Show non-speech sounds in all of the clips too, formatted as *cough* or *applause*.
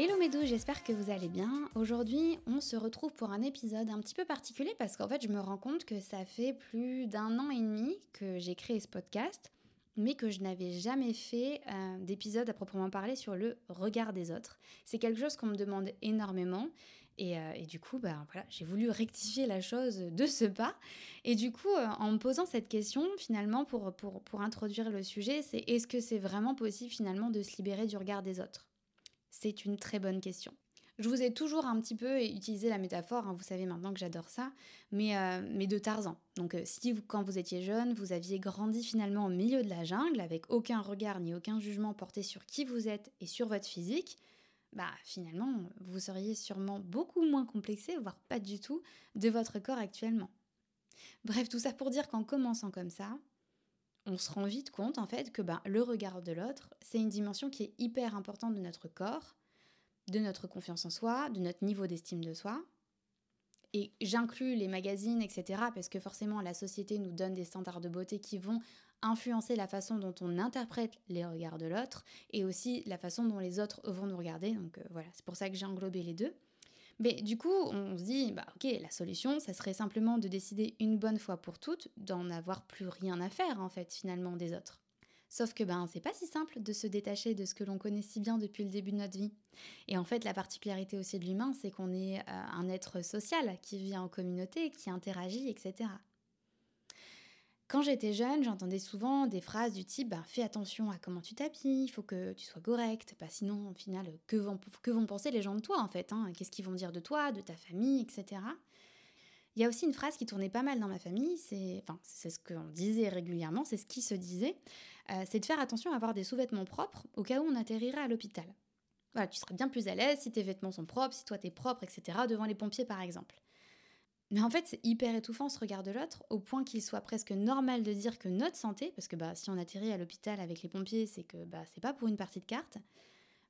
Hello mes j'espère que vous allez bien. Aujourd'hui, on se retrouve pour un épisode un petit peu particulier parce qu'en fait, je me rends compte que ça fait plus d'un an et demi que j'ai créé ce podcast, mais que je n'avais jamais fait euh, d'épisode à proprement parler sur le regard des autres. C'est quelque chose qu'on me demande énormément et, euh, du coup, bah, voilà, j'ai voulu rectifier la chose de ce pas. Et du coup, euh, en me posant cette question, finalement, pour, pour, pour introduire le sujet, c'est est-ce que c'est vraiment possible finalement de se libérer du regard des autres? C'est une très bonne question. Je vous ai toujours un petit peu utilisé la métaphore, hein, vous savez maintenant que j'adore ça, mais, euh, de Tarzan. Donc euh, si quand vous étiez jeune, vous aviez grandi finalement au milieu de la jungle, avec aucun regard ni aucun jugement porté sur qui vous êtes et sur votre physique, bah finalement, vous seriez sûrement beaucoup moins complexé, voire pas du tout, de votre corps actuellement. Bref, tout ça pour dire qu'en commençant comme ça, on se rend vite compte en fait que ben, le regard de l'autre, c'est une dimension qui est hyper importante de notre corps, de notre confiance en soi, de notre niveau d'estime de soi. Et j'inclus les magazines, etc., parce que forcément la société nous donne des standards de beauté qui vont influencer la façon dont on interprète les regards de l'autre et aussi la façon dont les autres vont nous regarder. Donc euh, voilà, c'est pour ça que j'ai englobé les deux. Mais du coup, on se dit, bah ok, la solution, ça serait simplement de décider une bonne fois pour toutes d'en avoir plus rien à faire, en fait, finalement, des autres. Sauf que ben c'est pas si simple de se détacher de ce que l'on connaît si bien depuis le début de notre vie. Et en fait, la particularité aussi de l'humain, c'est qu'on est, euh, un être social qui vit en communauté, qui interagit, etc. Quand j'étais jeune, j'entendais souvent des phrases du type bah, Fais attention à comment tu t'habilles, il faut que tu sois correct, bah, sinon, au final, que vont, penser les gens de toi en fait hein? Qu'est-ce qu'ils vont dire de toi, de ta famille, etc. Il y a aussi une phrase qui tournait pas mal dans ma famille, c'est enfin, ce qu'on disait régulièrement, c'est ce qui se disait euh, c'est de faire attention à avoir des sous-vêtements propres au cas où on atterrirait à l'hôpital. Voilà, tu seras bien plus à l'aise si tes vêtements sont propres, si toi t'es propre, etc., devant les pompiers par exemple. Mais en fait, c'est hyper étouffant ce regard de l'autre, au point qu'il soit presque normal de dire que notre santé, parce que bah, si on atterrit à l'hôpital avec les pompiers, c'est que bah, c'est pas pour une partie de carte,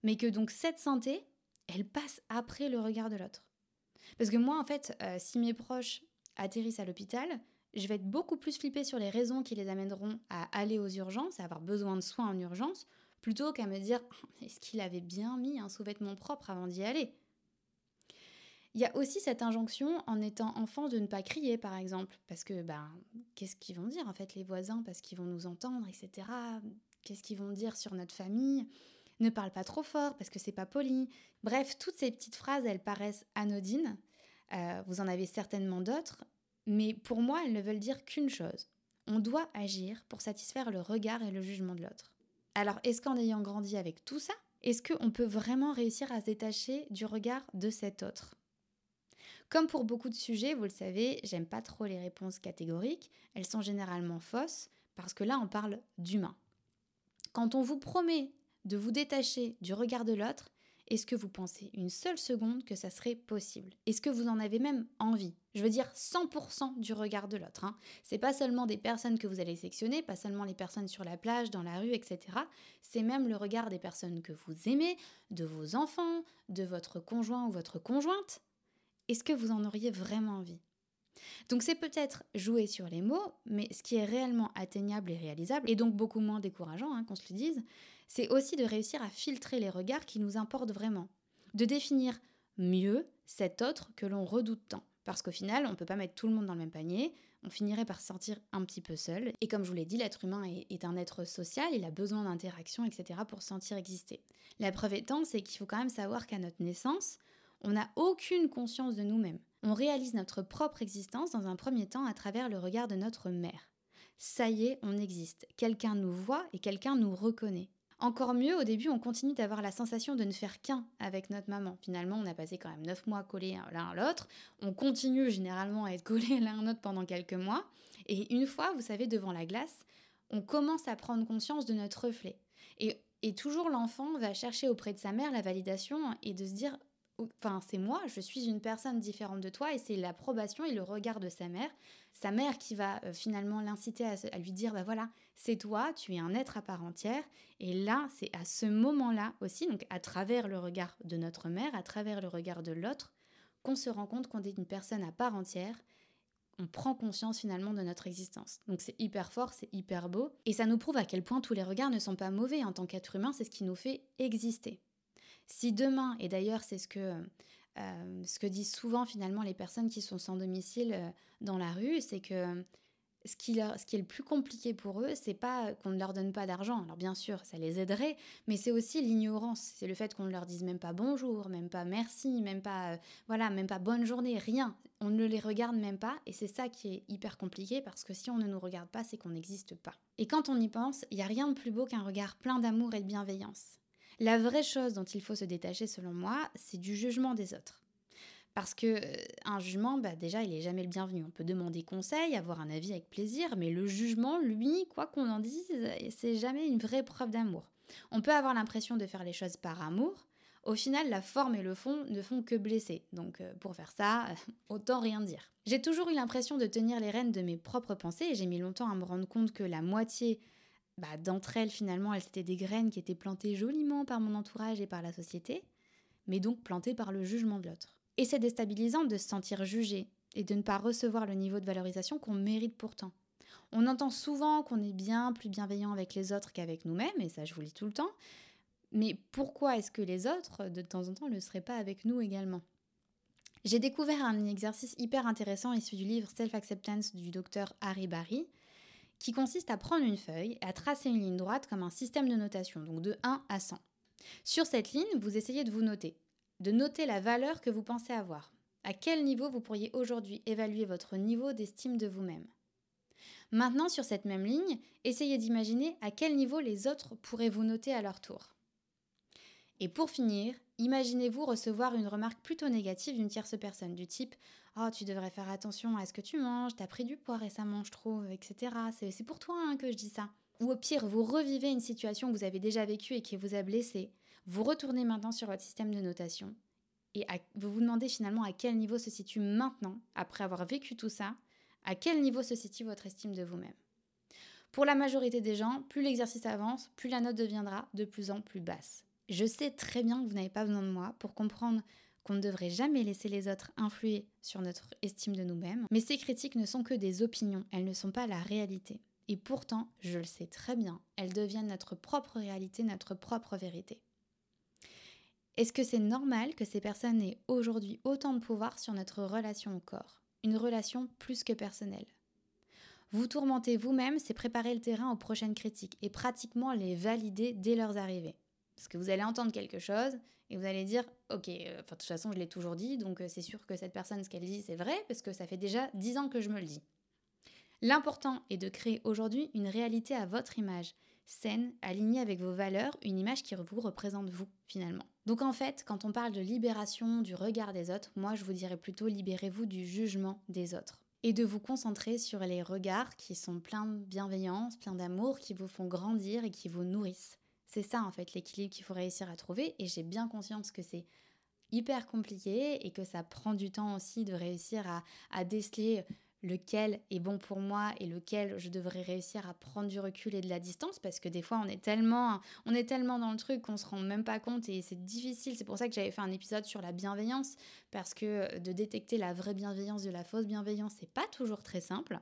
mais que donc cette santé, elle passe après le regard de l'autre. Parce que moi, en fait, euh, si mes proches atterrissent à l'hôpital, je vais être beaucoup plus flippée sur les raisons qui les amèneront à aller aux urgences, à avoir besoin de soins en urgence, plutôt qu'à me dire est-ce qu'il avait bien mis un sous-vêtement propre avant d'y aller? Il y a aussi cette injonction en étant enfant de ne pas crier, par exemple, parce que ben, qu'est-ce qu'ils vont dire en fait les voisins, parce qu'ils vont nous entendre, etc. Qu'est-ce qu'ils vont dire sur notre famille? Ne parle pas trop fort parce que c'est pas poli. Bref, toutes ces petites phrases, elles paraissent anodines. Euh, vous en avez certainement d'autres, mais pour moi, elles ne veulent dire qu'une chose. On doit agir pour satisfaire le regard et le jugement de l'autre. Alors, est-ce qu'en ayant grandi avec tout ça, est-ce qu'on peut vraiment réussir à se détacher du regard de cet autre? Comme pour beaucoup de sujets, vous le savez, j'aime pas trop les réponses catégoriques, elles sont généralement fausses parce que là on parle d'humain. Quand on vous promet de vous détacher du regard de l'autre, est-ce que vous pensez une seule seconde que ça serait possible? Est-ce que vous en avez même envie? Je veux dire 100% du regard de l'autre. Hein. C'est pas seulement des personnes que vous allez sectionner, pas seulement les personnes sur la plage, dans la rue, etc. C'est même le regard des personnes que vous aimez, de vos enfants, de votre conjoint ou votre conjointe est-ce que vous en auriez vraiment envie? Donc c'est peut-être jouer sur les mots, mais ce qui est réellement atteignable et réalisable, et donc beaucoup moins décourageant, hein, qu'on se le dise, c'est aussi de réussir à filtrer les regards qui nous importent vraiment, de définir mieux cet autre que l'on redoute tant. Parce qu'au final, on ne peut pas mettre tout le monde dans le même panier, on finirait par se sentir un petit peu seul. Et comme je vous l'ai dit, l'être humain est, un être social, il a besoin d'interaction, etc. pour se sentir exister. La preuve étant, c'est qu'il faut quand même savoir qu'à notre naissance, on n'a aucune conscience de nous-mêmes. On réalise notre propre existence dans un premier temps à travers le regard de notre mère. Ça y est, on existe. Quelqu'un nous voit et quelqu'un nous reconnaît. Encore mieux, au début, on continue d'avoir la sensation de ne faire qu'un avec notre maman. Finalement, on a passé quand même 9 mois collés l'un à l'autre. On continue généralement à être collés *laughs* l'un à l'autre pendant quelques mois. Et une fois, vous savez, devant la glace, on commence à prendre conscience de notre reflet. Et et toujours l'enfant va chercher auprès de sa mère la validation et de se dire enfin c'est moi, je suis une personne différente de toi et c'est l'approbation et le regard de sa mère, sa mère qui va euh, finalement l'inciter à, lui dire bah voilà, c'est toi, tu es un être à part entière. Et là, c'est à ce moment-là aussi donc à travers le regard de notre mère, à travers le regard de l'autre qu'on se rend compte qu'on est une personne à part entière. On prend conscience finalement de notre existence. Donc c'est hyper fort, c'est hyper beau, et ça nous prouve à quel point tous les regards ne sont pas mauvais. En tant qu'être humain, c'est ce qui nous fait exister. Si demain, et d'ailleurs c'est ce que, euh, ce que disent souvent finalement les personnes qui sont sans domicile euh, dans la rue, c'est que ce qui, ce qui est le plus compliqué pour eux, c'est pas qu'on ne leur donne pas d'argent. Alors bien sûr, ça les aiderait, mais c'est aussi l'ignorance. C'est le fait qu'on ne leur dise même pas bonjour, même pas merci, même pas euh, voilà, même pas bonne journée, rien. On ne les regarde même pas, et c'est ça qui est hyper compliqué parce que si on ne nous regarde pas, c'est qu'on n'existe pas. Et quand on y pense, il y a rien de plus beau qu'un regard plein d'amour et de bienveillance. La vraie chose dont il faut se détacher, selon moi, c'est du jugement des autres. Parce que euh, un jugement, bah déjà, il est jamais le bienvenu. On peut demander conseil, avoir un avis avec plaisir, mais le jugement, lui, quoi qu'on en dise, c'est jamais une vraie preuve d'amour. On peut avoir l'impression de faire les choses par amour. Au final, la forme et le fond ne font que blesser. Donc, euh, pour faire ça, *laughs* autant rien dire. J'ai toujours eu l'impression de tenir les rênes de mes propres pensées et j'ai mis longtemps à me rendre compte que la moitié bah, d'entre elles, finalement, elles étaient des graines qui étaient plantées joliment par mon entourage et par la société, mais donc plantées par le jugement de l'autre. Et c'est déstabilisant de se sentir jugé et de ne pas recevoir le niveau de valorisation qu'on mérite pourtant. On entend souvent qu'on est bien plus bienveillant avec les autres qu'avec nous-mêmes, et ça je vous le dis tout le temps, mais pourquoi est-ce que les autres, de temps en temps, ne seraient pas avec nous également? J'ai découvert un exercice hyper intéressant issu du livre Self-Acceptance du docteur Harry Barry, qui consiste à prendre une feuille et à tracer une ligne droite comme un système de notation, donc de 1 à 100. Sur cette ligne, vous essayez de vous noter, de noter la valeur que vous pensez avoir. À quel niveau vous pourriez aujourd'hui évaluer votre niveau d'estime de vous-même? Maintenant, sur cette même ligne, essayez d'imaginer à quel niveau les autres pourraient vous noter à leur tour. Et pour finir, imaginez-vous recevoir une remarque plutôt négative d'une tierce personne, du type Oh, tu devrais faire attention à ce que tu manges, t'as pris du poids récemment, je trouve, etc. C'est pour toi hein, que je dis ça. Ou au pire, vous revivez une situation que vous avez déjà vécue et qui vous a blessé. Vous retournez maintenant sur votre système de notation et vous vous demandez finalement à quel niveau se situe maintenant, après avoir vécu tout ça, à quel niveau se situe votre estime de vous-même. Pour la majorité des gens, plus l'exercice avance, plus la note deviendra de plus en plus basse. Je sais très bien que vous n'avez pas besoin de moi pour comprendre qu'on ne devrait jamais laisser les autres influer sur notre estime de nous-mêmes, mais ces critiques ne sont que des opinions, elles ne sont pas la réalité. Et pourtant, je le sais très bien, elles deviennent notre propre réalité, notre propre vérité. Est-ce que c'est normal que ces personnes aient aujourd'hui autant de pouvoir sur notre relation au corps? Une relation plus que personnelle. Vous tourmenter vous-même, c'est préparer le terrain aux prochaines critiques et pratiquement les valider dès leurs arrivées. Parce que vous allez entendre quelque chose et vous allez dire, ok, euh, de toute façon je l'ai toujours dit, donc euh, c'est sûr que cette personne, ce qu'elle dit, c'est vrai, parce que ça fait déjà dix ans que je me le dis. L'important est de créer aujourd'hui une réalité à votre image, saine, alignée avec vos valeurs, une image qui vous représente vous, finalement. Donc en fait, quand on parle de libération du regard des autres, moi je vous dirais plutôt libérez-vous du jugement des autres et de vous concentrer sur les regards qui sont pleins de bienveillance, pleins d'amour, qui vous font grandir et qui vous nourrissent. C'est ça en fait l'équilibre qu'il faut réussir à trouver et j'ai bien conscience que c'est hyper compliqué et que ça prend du temps aussi de réussir à, déceler lequel est bon pour moi et lequel je devrais réussir à prendre du recul et de la distance parce que des fois on est tellement on est tellement dans le truc qu'on se rend même pas compte et c'est difficile. C'est pour ça que j'avais fait un épisode sur la bienveillance parce que de détecter la vraie bienveillance de la fausse bienveillance c'est pas toujours très simple.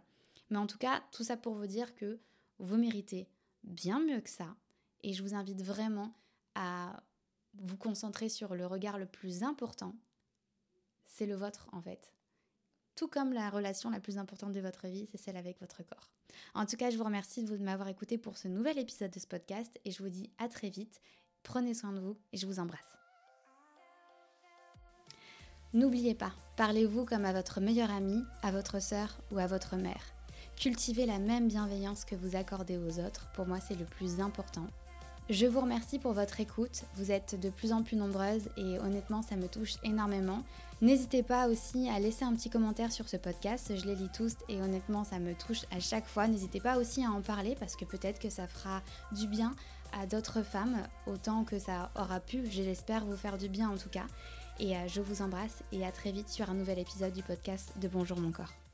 Mais en tout cas tout ça pour vous dire que vous méritez bien mieux que ça et je vous invite vraiment à vous concentrer sur le regard le plus important c'est le vôtre en fait tout comme la relation la plus importante de votre vie, c'est celle avec votre corps. En tout cas, je vous remercie de m'avoir écouté pour ce nouvel épisode de ce podcast et je vous dis à très vite. Prenez soin de vous et je vous embrasse. N'oubliez pas, parlez-vous comme à votre meilleure amie, à votre sœur ou à votre mère. Cultivez la même bienveillance que vous accordez aux autres, pour moi c'est le plus important je vous remercie pour votre écoute. Vous êtes de plus en plus nombreuses et honnêtement, ça me touche énormément. N'hésitez pas aussi à laisser un petit commentaire sur ce podcast. Je les lis tous et honnêtement, ça me touche à chaque fois. N'hésitez pas aussi à en parler parce que peut-être que ça fera du bien à d'autres femmes autant que ça aura pu, je l'espère, vous faire du bien en tout cas. Et je vous embrasse et à très vite sur un nouvel épisode du podcast de Bonjour mon corps.